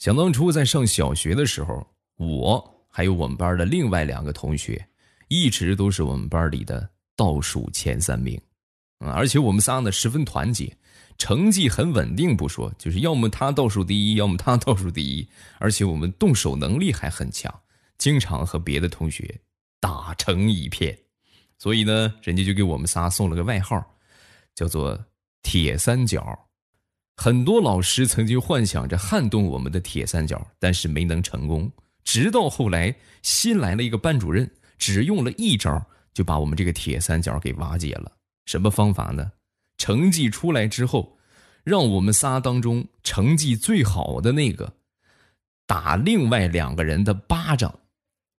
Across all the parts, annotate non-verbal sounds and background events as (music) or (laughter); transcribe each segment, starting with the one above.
想当初在上小学的时候，我还有我们班的另外两个同学，一直都是我们班里的倒数前三名，啊，而且我们仨呢十分团结，成绩很稳定不说，就是要么他倒数第一，要么他倒数第一，而且我们动手能力还很强，经常和别的同学打成一片，所以呢，人家就给我们仨送了个外号，叫做“铁三角”。很多老师曾经幻想着撼动我们的铁三角，但是没能成功。直到后来新来了一个班主任，只用了一招就把我们这个铁三角给瓦解了。什么方法呢？成绩出来之后，让我们仨当中成绩最好的那个打另外两个人的巴掌。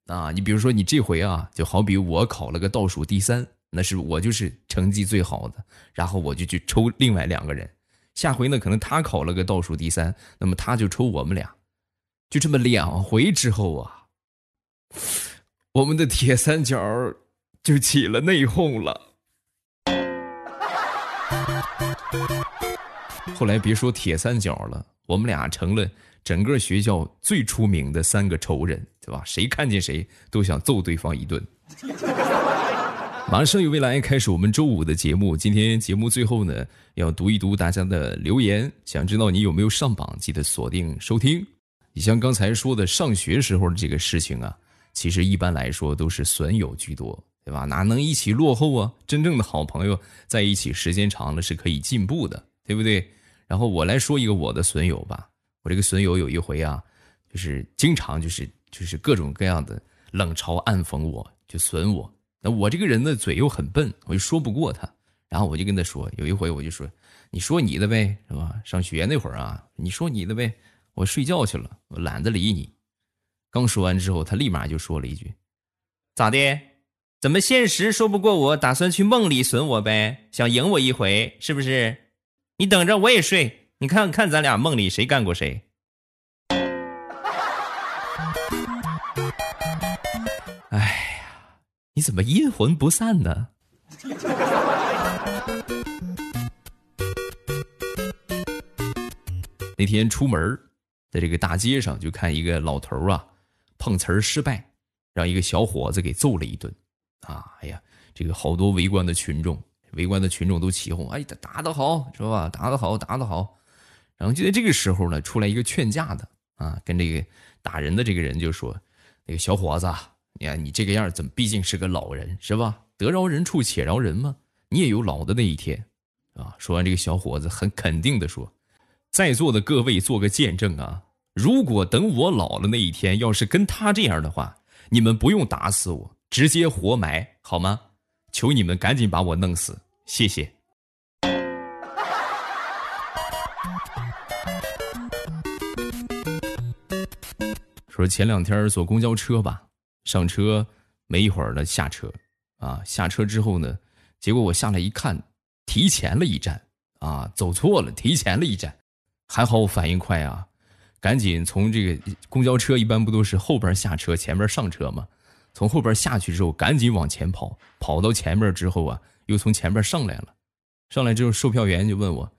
啊，你比如说你这回啊，就好比我考了个倒数第三，那是我就是成绩最好的，然后我就去抽另外两个人。下回呢，可能他考了个倒数第三，那么他就抽我们俩，就这么两回之后啊，(laughs) 我们的铁三角就起了内讧了。(laughs) 后来别说铁三角了，我们俩成了整个学校最出名的三个仇人，对吧？谁看见谁都想揍对方一顿。马上有未来开始我们周五的节目。今天节目最后呢，要读一读大家的留言。想知道你有没有上榜，记得锁定收听。你像刚才说的上学时候的这个事情啊，其实一般来说都是损友居多，对吧？哪能一起落后啊？真正的好朋友在一起时间长了是可以进步的，对不对？然后我来说一个我的损友吧。我这个损友有一回啊，就是经常就是就是各种各样的冷嘲暗讽，我就损我。那我这个人呢，嘴又很笨，我就说不过他。然后我就跟他说，有一回我就说：“你说你的呗，是吧？上学那会儿啊，你说你的呗，我睡觉去了，我懒得理你。”刚说完之后，他立马就说了一句：“咋的？怎么现实说不过我，打算去梦里损我呗？想赢我一回是不是？你等着，我也睡，你看看咱俩梦里谁干过谁。”你怎么阴魂不散呢？(laughs) 那天出门，在这个大街上，就看一个老头啊，碰瓷儿失败，让一个小伙子给揍了一顿。啊，哎呀，这个好多围观的群众，围观的群众都起哄：“哎，打打得好，是吧？打得好，打得好。”然后就在这个时候呢，出来一个劝架的啊，跟这个打人的这个人就说：“那个小伙子。”你看你这个样怎么？毕竟是个老人，是吧？得饶人处且饶人嘛，你也有老的那一天，啊！说完，这个小伙子很肯定的说：“在座的各位做个见证啊！如果等我老了那一天，要是跟他这样的话，你们不用打死我，直接活埋好吗？求你们赶紧把我弄死，谢谢。”说前两天坐公交车吧。上车没一会儿呢，下车，啊，下车之后呢，结果我下来一看，提前了一站，啊，走错了，提前了一站，还好我反应快啊，赶紧从这个公交车一般不都是后边下车，前边上车吗？从后边下去之后，赶紧往前跑，跑到前面之后啊，又从前面上来了，上来之后，售票员就问我，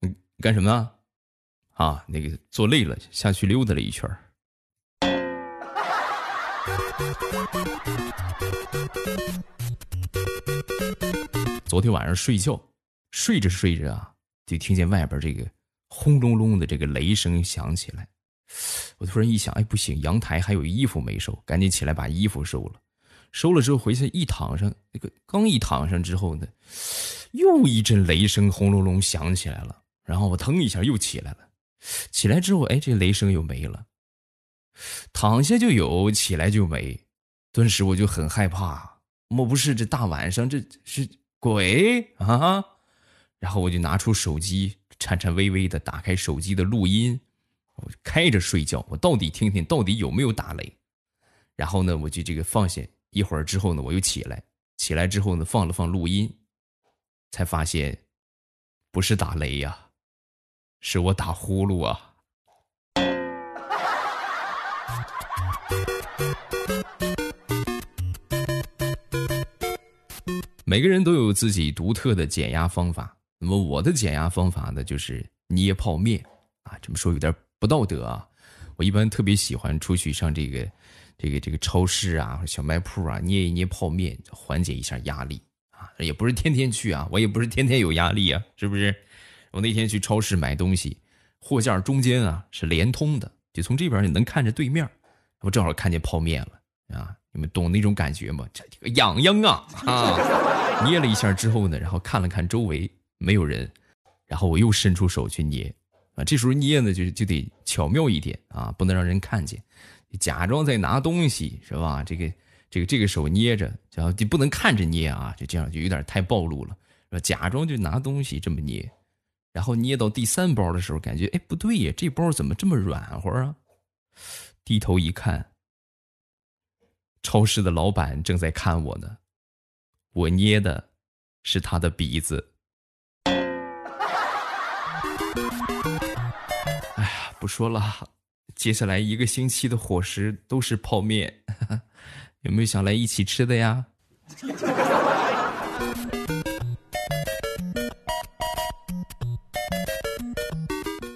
你干什么呢？啊，那个坐累了，下去溜达了一圈昨天晚上睡觉，睡着睡着啊，就听见外边这个轰隆隆的这个雷声响起来。我突然一想，哎，不行，阳台还有衣服没收，赶紧起来把衣服收了。收了之后回去一躺上，那个刚一躺上之后呢，又一阵雷声轰隆隆响起来了。然后我腾一下又起来了，起来之后，哎，这雷声又没了。躺下就有，起来就没，顿时我就很害怕。莫不是这大晚上这是鬼啊？然后我就拿出手机，颤颤巍巍的打开手机的录音，我开着睡觉，我到底听听到底有没有打雷。然后呢，我就这个放下一会儿之后呢，我又起来，起来之后呢，放了放录音，才发现不是打雷呀，是我打呼噜啊。每个人都有自己独特的减压方法。那么我的减压方法呢，就是捏泡面啊。这么说有点不道德啊。我一般特别喜欢出去上这个这个这个超市啊、小卖铺啊捏一捏泡面，缓解一下压力啊。也不是天天去啊，我也不是天天有压力啊，是不是？我那天去超市买东西，货架中间啊是连通的，就从这边你能看着对面，我正好看见泡面了啊。你们懂那种感觉吗？这个痒痒啊啊！捏了一下之后呢，然后看了看周围没有人，然后我又伸出手去捏啊。这时候捏呢，就就得巧妙一点啊，不能让人看见，假装在拿东西是吧？这个这个这个手捏着，然后就不能看着捏啊，就这样就有点太暴露了是吧，假装就拿东西这么捏，然后捏到第三包的时候，感觉哎不对呀，这包怎么这么软和啊？低头一看。超市的老板正在看我呢，我捏的是他的鼻子。哎呀，不说了，接下来一个星期的伙食都是泡面，(laughs) 有没有想来一起吃的呀？(laughs)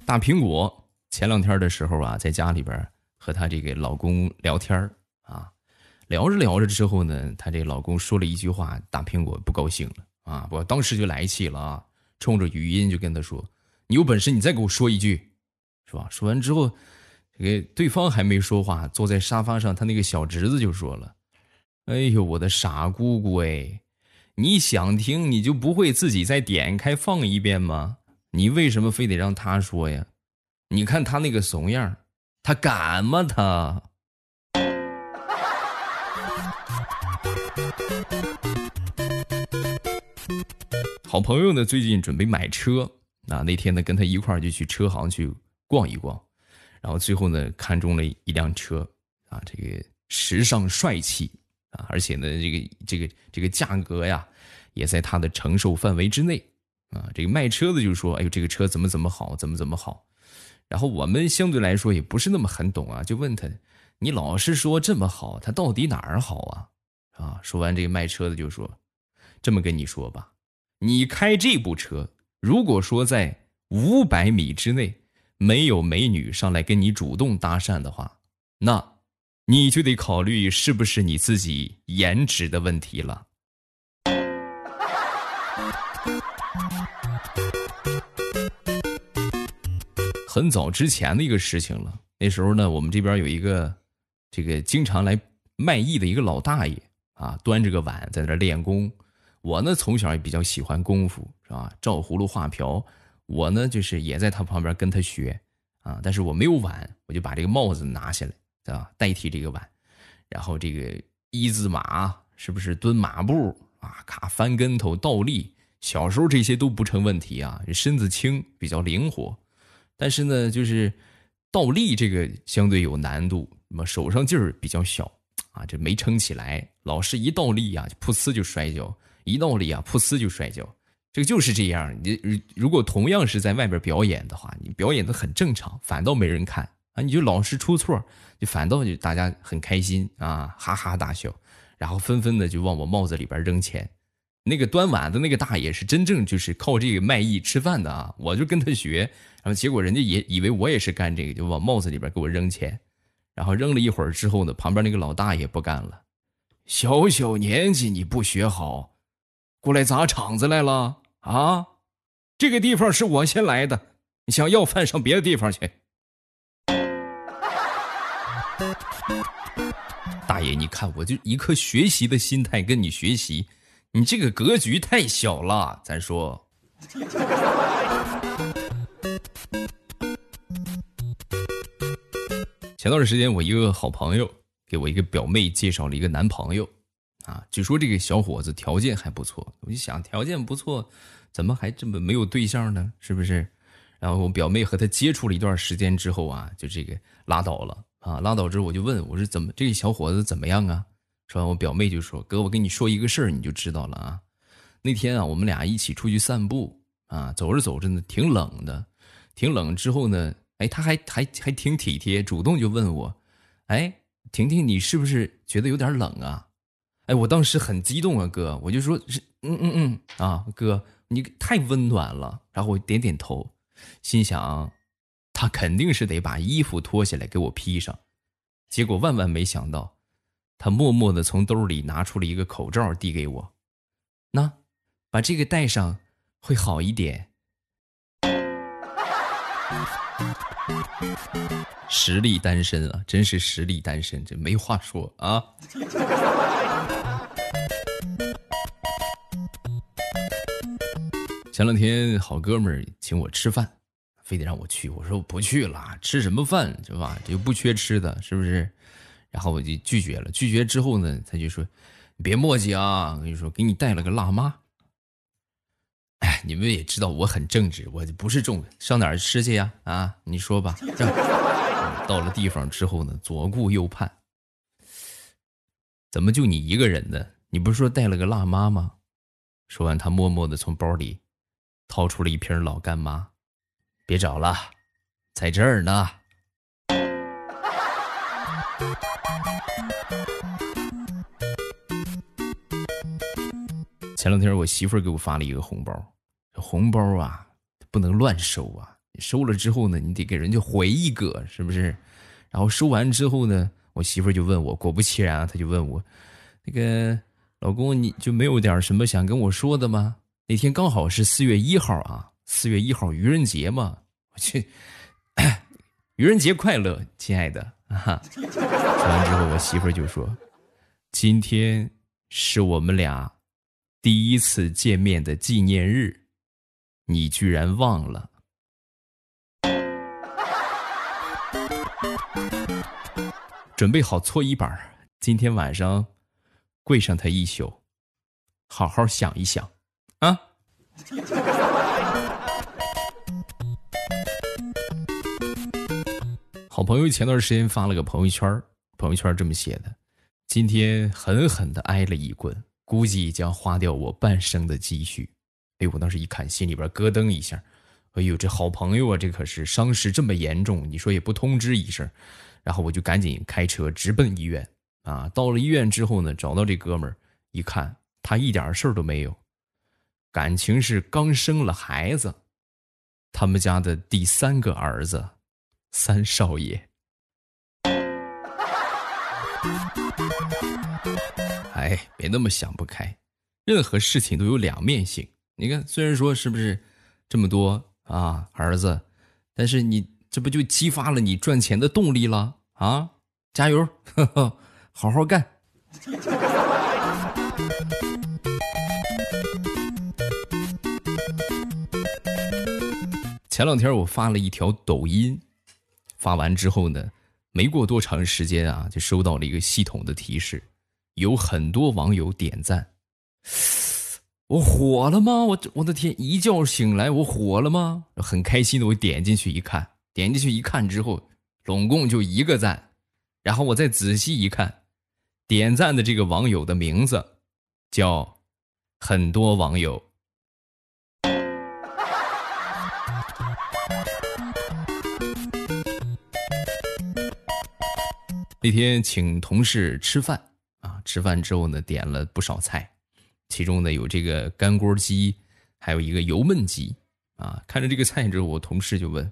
大苹果前两天的时候啊，在家里边和她这个老公聊天啊。聊着聊着之后呢，她这老公说了一句话，大苹果不高兴了啊！我当时就来气了啊，冲着语音就跟他说：“你有本事你再给我说一句，是吧？”说完之后，这个对方还没说话，坐在沙发上，他那个小侄子就说了：“哎呦，我的傻姑姑哎，你想听你就不会自己再点开放一遍吗？你为什么非得让他说呀？你看他那个怂样，他敢吗他？”好朋友呢，最近准备买车啊。那天呢，跟他一块儿就去车行去逛一逛，然后最后呢，看中了一辆车啊，这个时尚帅气啊，而且呢，这个这个这个价格呀，也在他的承受范围之内啊。这个卖车的就说：“哎呦，这个车怎么怎么好，怎么怎么好。”然后我们相对来说也不是那么很懂啊，就问他：“你老是说这么好，他到底哪儿好啊？”啊，说完这个卖车的就说：“这么跟你说吧。”你开这部车，如果说在五百米之内没有美女上来跟你主动搭讪的话，那你就得考虑是不是你自己颜值的问题了。很早之前的一个事情了，那时候呢，我们这边有一个这个经常来卖艺的一个老大爷啊，端着个碗在那练功。我呢，从小也比较喜欢功夫，是吧？照葫芦画瓢，我呢就是也在他旁边跟他学，啊，但是我没有碗，我就把这个帽子拿下来，对吧？代替这个碗，然后这个一字马是不是蹲马步啊？卡翻跟头倒立，小时候这些都不成问题啊，身子轻，比较灵活，但是呢，就是倒立这个相对有难度，那么手上劲儿比较小，啊，这没撑起来，老是一倒立啊，就噗呲就摔跤。一倒立啊，噗呲就摔跤，这个就是这样。你如果同样是在外边表演的话，你表演的很正常，反倒没人看啊。你就老是出错，就反倒就大家很开心啊，哈哈大笑，然后纷纷的就往我帽子里边扔钱。那个端碗的那个大爷是真正就是靠这个卖艺吃饭的啊，我就跟他学，然后结果人家也以为我也是干这个，就往帽子里边给我扔钱。然后扔了一会儿之后呢，旁边那个老大爷不干了，小小年纪你不学好。过来砸场子来了啊！这个地方是我先来的，你想要饭上别的地方去。(laughs) 大爷，你看我就一颗学习的心态跟你学习，你这个格局太小了。咱说，前段时间我一个好朋友给我一个表妹介绍了一个男朋友。啊，据说这个小伙子条件还不错，我就想条件不错，怎么还这么没有对象呢？是不是？然后我表妹和他接触了一段时间之后啊，就这个拉倒了啊，拉倒之后我就问我说怎么这个小伙子怎么样啊？说完我表妹就说哥，我跟你说一个事儿你就知道了啊。那天啊，我们俩一起出去散步啊，走着走着呢，挺冷的，挺冷之后呢，哎，他还还还挺体贴，主动就问我，哎，婷婷你是不是觉得有点冷啊？哎，我当时很激动啊，哥，我就说是，嗯嗯嗯，啊，哥，你太温暖了。然后我点点头，心想，他肯定是得把衣服脱下来给我披上。结果万万没想到，他默默的从兜里拿出了一个口罩递给我，那，把这个戴上会好一点。实力单身啊，真是实力单身，这没话说啊。前两天好哥们儿请我吃饭，非得让我去，我说我不去了，吃什么饭是吧？这又不缺吃的，是不是？然后我就拒绝了。拒绝之后呢，他就说：“你别磨叽啊，我跟你说，给你带了个辣妈。”哎，你们也知道我很正直，我不是重上哪儿吃去呀？啊，你说吧。到了地方之后呢，左顾右盼，怎么就你一个人呢？你不是说带了个辣妈吗？说完，他默默的从包里。掏出了一瓶老干妈，别找了，在这儿呢。前两天我媳妇儿给我发了一个红包，红包啊不能乱收啊，收了之后呢，你得给人家回一个，是不是？然后收完之后呢，我媳妇儿就问我，果不其然啊，她就问我，那个老公，你就没有点什么想跟我说的吗？那天刚好是四月一号啊，四月一号愚人节嘛，我去，(clears throat) 愚人节快乐，亲爱的啊！说完之后，我媳妇儿就说：“今天是我们俩第一次见面的纪念日，你居然忘了。”准备好搓衣板，今天晚上跪上他一宿，好好想一想。啊！好朋友前段时间发了个朋友圈，朋友圈这么写的：“今天狠狠的挨了一棍，估计将花掉我半生的积蓄。”哎，我当时一看，心里边咯噔一下。哎呦，这好朋友啊，这可是伤势这么严重，你说也不通知一声。然后我就赶紧开车直奔医院。啊，到了医院之后呢，找到这哥们儿，一看他一点事儿都没有。感情是刚生了孩子，他们家的第三个儿子，三少爷。哎，别那么想不开，任何事情都有两面性。你看，虽然说是不是这么多啊儿子，但是你这不就激发了你赚钱的动力了啊？加油，(laughs) 好好干。前两天我发了一条抖音，发完之后呢，没过多长时间啊，就收到了一个系统的提示，有很多网友点赞。我火了吗？我我的天！一觉醒来，我火了吗？很开心的，我点进去一看，点进去一看之后，总共就一个赞。然后我再仔细一看，点赞的这个网友的名字叫很多网友。那天请同事吃饭啊，吃饭之后呢，点了不少菜，其中呢有这个干锅鸡，还有一个油焖鸡啊。看着这个菜之后，我同事就问：“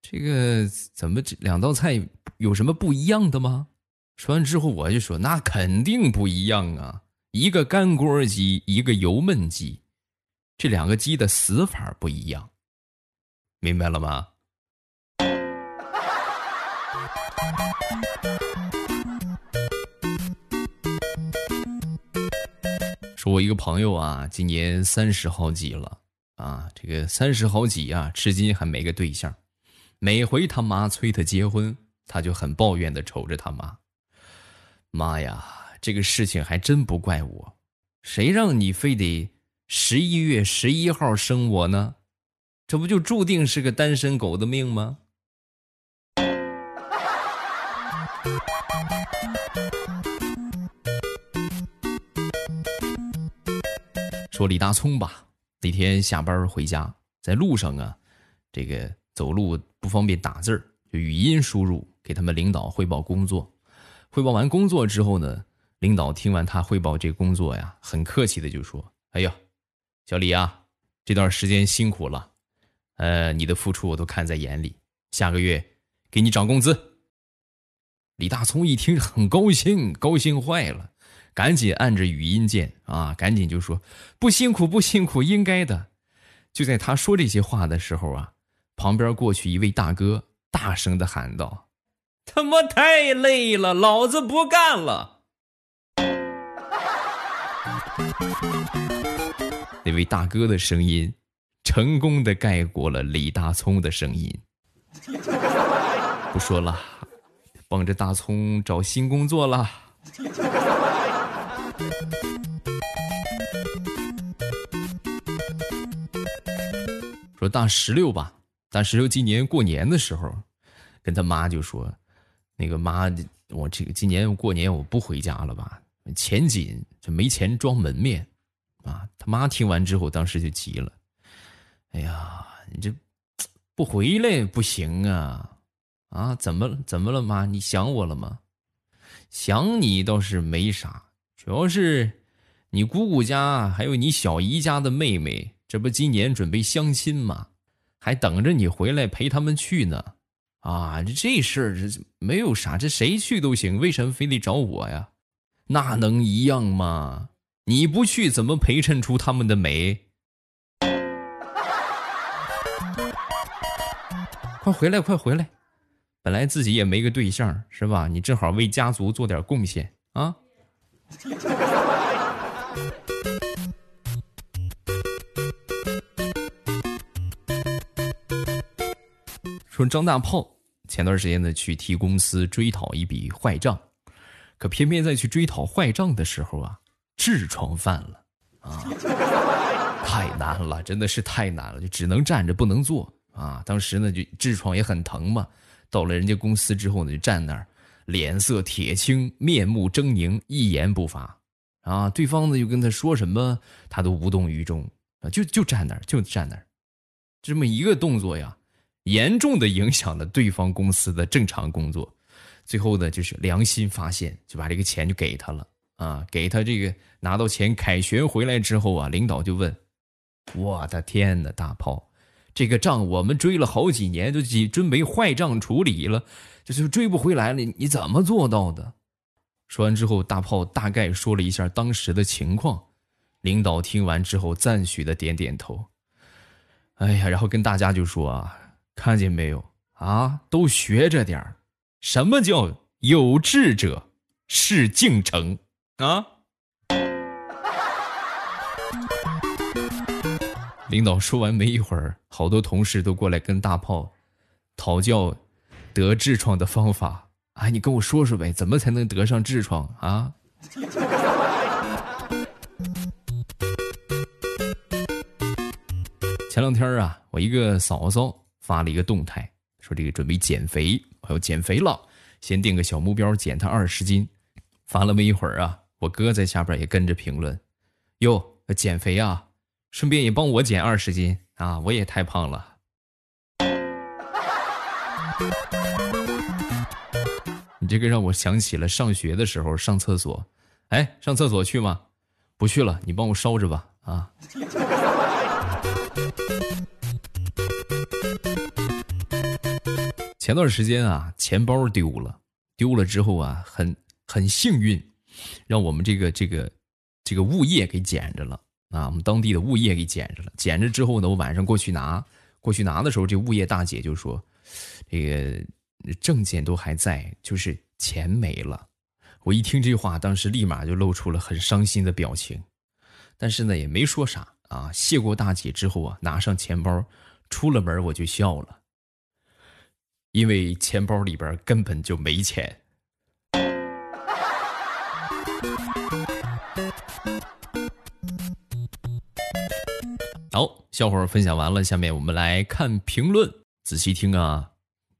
这个怎么这两道菜有什么不一样的吗？”说完之后，我就说：“那肯定不一样啊，一个干锅鸡，一个油焖鸡，这两个鸡的死法不一样，明白了吗？”说，我一个朋友啊，今年三十好几了啊，这个三十好几啊，至今还没个对象。每回他妈催他结婚，他就很抱怨的瞅着他妈：“妈呀，这个事情还真不怪我，谁让你非得十一月十一号生我呢？这不就注定是个单身狗的命吗？”说李大聪吧，那天下班回家，在路上啊，这个走路不方便打字儿，就语音输入给他们领导汇报工作。汇报完工作之后呢，领导听完他汇报这工作呀，很客气的就说：“哎呀，小李啊，这段时间辛苦了，呃，你的付出我都看在眼里下个月给你涨工资。李大聪一听很高兴，高兴坏了，赶紧按着语音键啊，赶紧就说：“不辛苦，不辛苦，应该的。”就在他说这些话的时候啊，旁边过去一位大哥，大声的喊道：“他妈太累了，老子不干了！”那位大哥的声音，成功的盖过了李大聪的声音。不说了，帮着大葱找新工作了。(laughs) 说大石榴吧，大石榴今年过年的时候，跟他妈就说：“那个妈，我这个今年过年我不回家了吧？钱紧，就没钱装门面。”啊，他妈听完之后，当时就急了：“哎呀，你这 (tsk) 不回来不行啊！啊，怎么怎么了，妈？你想我了吗？想你倒是没啥，主要是你姑姑家还有你小姨家的妹妹。”这不今年准备相亲吗？还等着你回来陪他们去呢。啊，这这事儿这没有啥，这谁去都行，为什么非得找我呀？那能一样吗？你不去怎么陪衬出他们的美？(laughs) 快回来，快回来！本来自己也没个对象，是吧？你正好为家族做点贡献啊。(laughs) 说张大炮前段时间呢去替公司追讨一笔坏账，可偏偏在去追讨坏账的时候啊，痔疮犯了啊，太难了，真的是太难了，就只能站着不能坐啊。当时呢就痔疮也很疼嘛，到了人家公司之后呢就站那儿，脸色铁青，面目狰狞，一言不发啊。对方呢就跟他说什么，他都无动于衷啊，就就站那儿，就站那儿，这么一个动作呀。严重的影响了对方公司的正常工作，最后呢，就是良心发现，就把这个钱就给他了啊，给他这个拿到钱凯旋回来之后啊，领导就问：“我的天哪，大炮，这个账我们追了好几年，都准备坏账处理了，就是追不回来了，你怎么做到的？”说完之后，大炮大概说了一下当时的情况，领导听完之后赞许的点点头。哎呀，然后跟大家就说啊。看见没有啊？都学着点，什么叫有志者事竟成啊？领导说完没一会儿，好多同事都过来跟大炮讨教得痔疮的方法。哎，你跟我说说呗，怎么才能得上痔疮啊？前两天啊，我一个嫂嫂。发了一个动态，说这个准备减肥，我要减肥了，先定个小目标，减他二十斤。发了没一会儿啊，我哥在下边也跟着评论：“哟，减肥啊，顺便也帮我减二十斤啊，我也太胖了。(laughs) ”你这个让我想起了上学的时候上厕所，哎，上厕所去吗？不去了，你帮我烧着吧，啊。前段时间啊，钱包丢了，丢了之后啊，很很幸运，让我们这个这个这个物业给捡着了啊，我们当地的物业给捡着了。捡着之后呢，我晚上过去拿，过去拿的时候，这物业大姐就说：“这个证件都还在，就是钱没了。”我一听这话，当时立马就露出了很伤心的表情，但是呢，也没说啥啊。谢过大姐之后啊，拿上钱包，出了门我就笑了。因为钱包里边根本就没钱。好，笑话分享完了，下面我们来看评论，仔细听啊，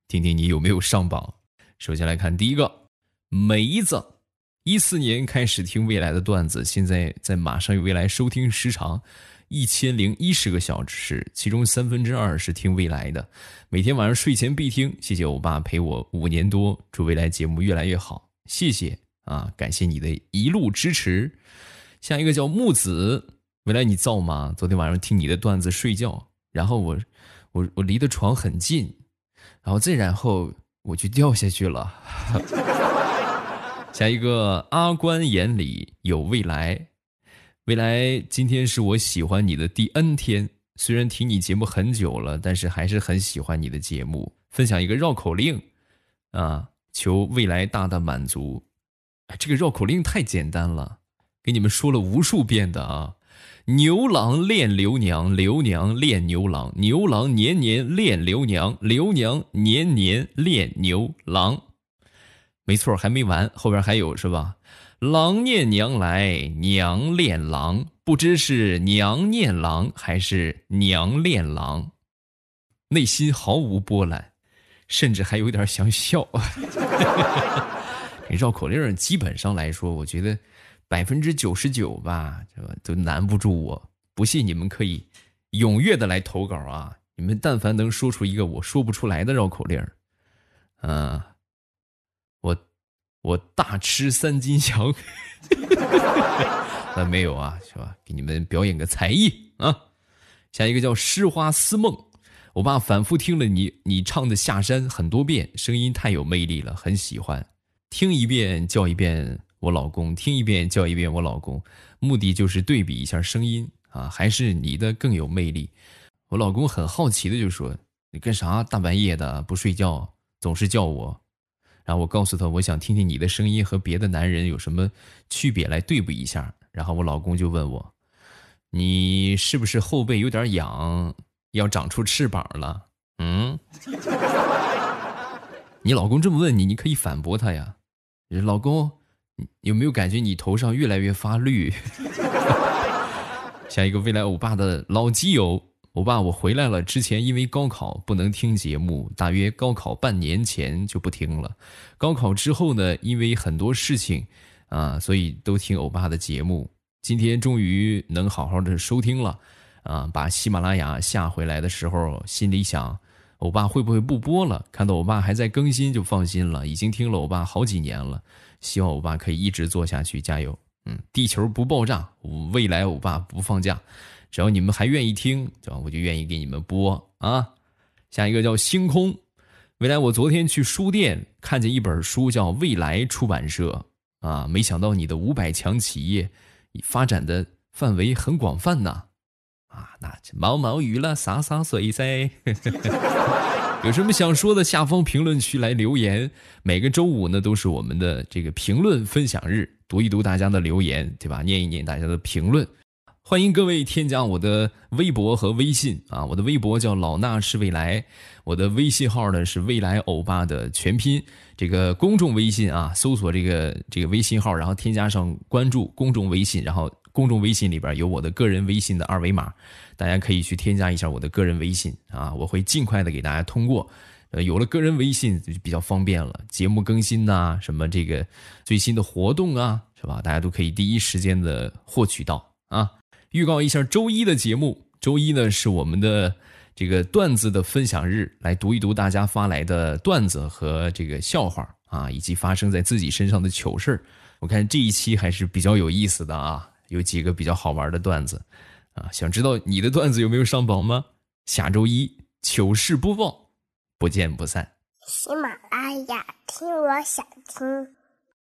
听听你有没有上榜。首先来看第一个，梅子，一四年开始听未来的段子，现在在马上有未来收听时长。一千零一十个小时，其中三分之二是听未来的，每天晚上睡前必听。谢谢欧巴陪我五年多，祝未来节目越来越好。谢谢啊，感谢你的一路支持。下一个叫木子，未来你造吗？昨天晚上听你的段子睡觉，然后我我我离的床很近，然后再然后我就掉下去了。(laughs) 下一个，阿关眼里有未来，未来今天是我喜欢你的第 N 天。虽然听你节目很久了，但是还是很喜欢你的节目。分享一个绕口令，啊，求未来大大满足。这个绕口令太简单了，给你们说了无数遍的啊。牛郎恋刘娘，刘娘恋牛郎，牛郎年年恋刘娘，刘娘年年恋牛郎。没错，还没完，后边还有是吧？郎念娘来，娘恋郎，不知是娘念郎还是娘恋郎，内心毫无波澜，甚至还有点想笑。(laughs) 绕口令基本上来说，我觉得百分之九十九吧，都难不住我。不信你们可以踊跃的来投稿啊！你们但凡能说出一个我说不出来的绕口令，嗯。我，我大吃三斤翔，(laughs) 那没有啊，是吧？给你们表演个才艺啊！下一个叫《诗花思梦》，我爸反复听了你你唱的《下山》很多遍，声音太有魅力了，很喜欢。听一遍叫一遍我老公，听一遍叫一遍我老公，目的就是对比一下声音啊，还是你的更有魅力。我老公很好奇的就说：“你干啥大半夜的不睡觉，总是叫我？”然后我告诉他，我想听听你的声音和别的男人有什么区别，来对比一下。然后我老公就问我：“你是不是后背有点痒，要长出翅膀了？”嗯，(laughs) 你老公这么问你，你可以反驳他呀。老公，有没有感觉你头上越来越发绿？(laughs) 像一个未来欧巴的老基友。欧巴，我回来了。之前因为高考不能听节目，大约高考半年前就不听了。高考之后呢，因为很多事情，啊，所以都听欧巴的节目。今天终于能好好的收听了，啊，把喜马拉雅下回来的时候，心里想，欧巴会不会不播了？看到欧巴还在更新，就放心了。已经听了欧巴好几年了，希望欧巴可以一直做下去，加油！嗯，地球不爆炸，未来欧巴不放假。只要你们还愿意听，对吧？我就愿意给你们播啊。下一个叫星空，未来我昨天去书店看见一本书，叫未来出版社啊。没想到你的五百强企业发展的范围很广泛呐。啊，那毛毛雨了，洒洒水噻。(laughs) 有什么想说的，下方评论区来留言。每个周五呢，都是我们的这个评论分享日，读一读大家的留言，对吧？念一念大家的评论。欢迎各位添加我的微博和微信啊！我的微博叫老衲是未来，我的微信号呢是未来欧巴的全拼。这个公众微信啊，搜索这个这个微信号，然后添加上关注公众微信，然后公众微信里边有我的个人微信的二维码，大家可以去添加一下我的个人微信啊，我会尽快的给大家通过。呃，有了个人微信就比较方便了，节目更新呐，什么这个最新的活动啊，是吧？大家都可以第一时间的获取到啊。预告一下周一的节目，周一呢是我们的这个段子的分享日，来读一读大家发来的段子和这个笑话啊，以及发生在自己身上的糗事我看这一期还是比较有意思的啊，有几个比较好玩的段子啊，想知道你的段子有没有上榜吗？下周一糗事播报，不见不散。喜马拉雅听，我想听。